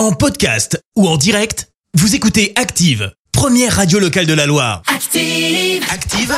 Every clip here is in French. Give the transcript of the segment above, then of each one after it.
En podcast ou en direct, vous écoutez Active, première radio locale de la Loire. Active. Active,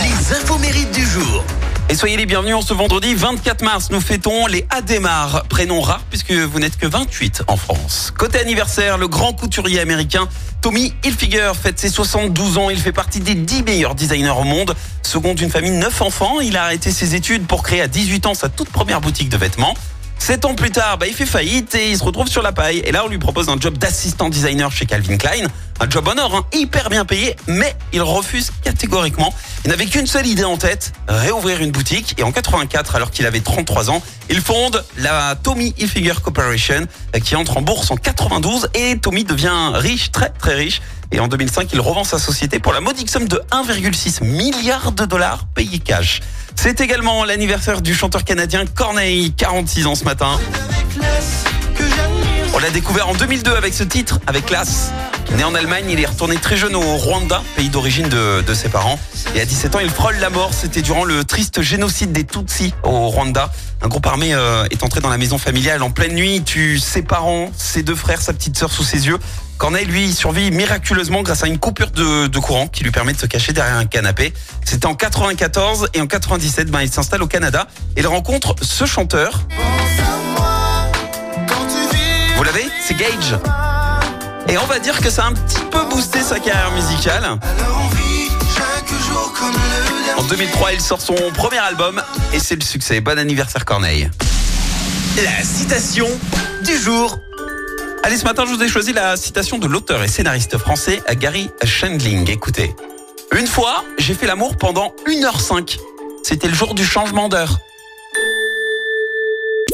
les infos mérites du jour. Et soyez les bienvenus en ce vendredi 24 mars. Nous fêtons les Adémar, prénom rare puisque vous n'êtes que 28 en France. Côté anniversaire, le grand couturier américain Tommy Hilfiger fête ses 72 ans. Il fait partie des 10 meilleurs designers au monde. Second d'une famille de 9 enfants, il a arrêté ses études pour créer à 18 ans sa toute première boutique de vêtements. Sept ans plus tard, bah, il fait faillite et il se retrouve sur la paille. Et là, on lui propose un job d'assistant designer chez Calvin Klein. Un job en or, hein, hyper bien payé, mais il refuse catégoriquement. Il n'avait qu'une seule idée en tête, réouvrir une boutique. Et en 84, alors qu'il avait 33 ans, il fonde la Tommy Hilfiger Corporation, euh, qui entre en bourse en 92. Et Tommy devient riche, très très riche. Et en 2005, il revend sa société pour la modique somme de 1,6 milliard de dollars payés cash. C'est également l'anniversaire du chanteur canadien Corneille, 46 ans ce matin. On l'a découvert en 2002 avec ce titre, avec classe. Né en Allemagne, il est retourné très jeune au Rwanda, pays d'origine de, de ses parents. Et à 17 ans, il frôle la mort. C'était durant le triste génocide des Tutsis au Rwanda. Un groupe armé euh, est entré dans la maison familiale en pleine nuit, tue ses parents, ses deux frères, sa petite sœur sous ses yeux. Corneille, lui, survit miraculeusement grâce à une coupure de, courant qui lui permet de se cacher derrière un canapé. C'était en 94 et en 97, ben, il s'installe au Canada et il rencontre ce chanteur. C'est Gage. Et on va dire que ça a un petit peu boosté sa carrière musicale. En 2003, il sort son premier album et c'est le succès. Bon anniversaire Corneille. La citation du jour. Allez, ce matin, je vous ai choisi la citation de l'auteur et scénariste français Gary Shandling. Écoutez. Une fois, j'ai fait l'amour pendant 1h05. C'était le jour du changement d'heure.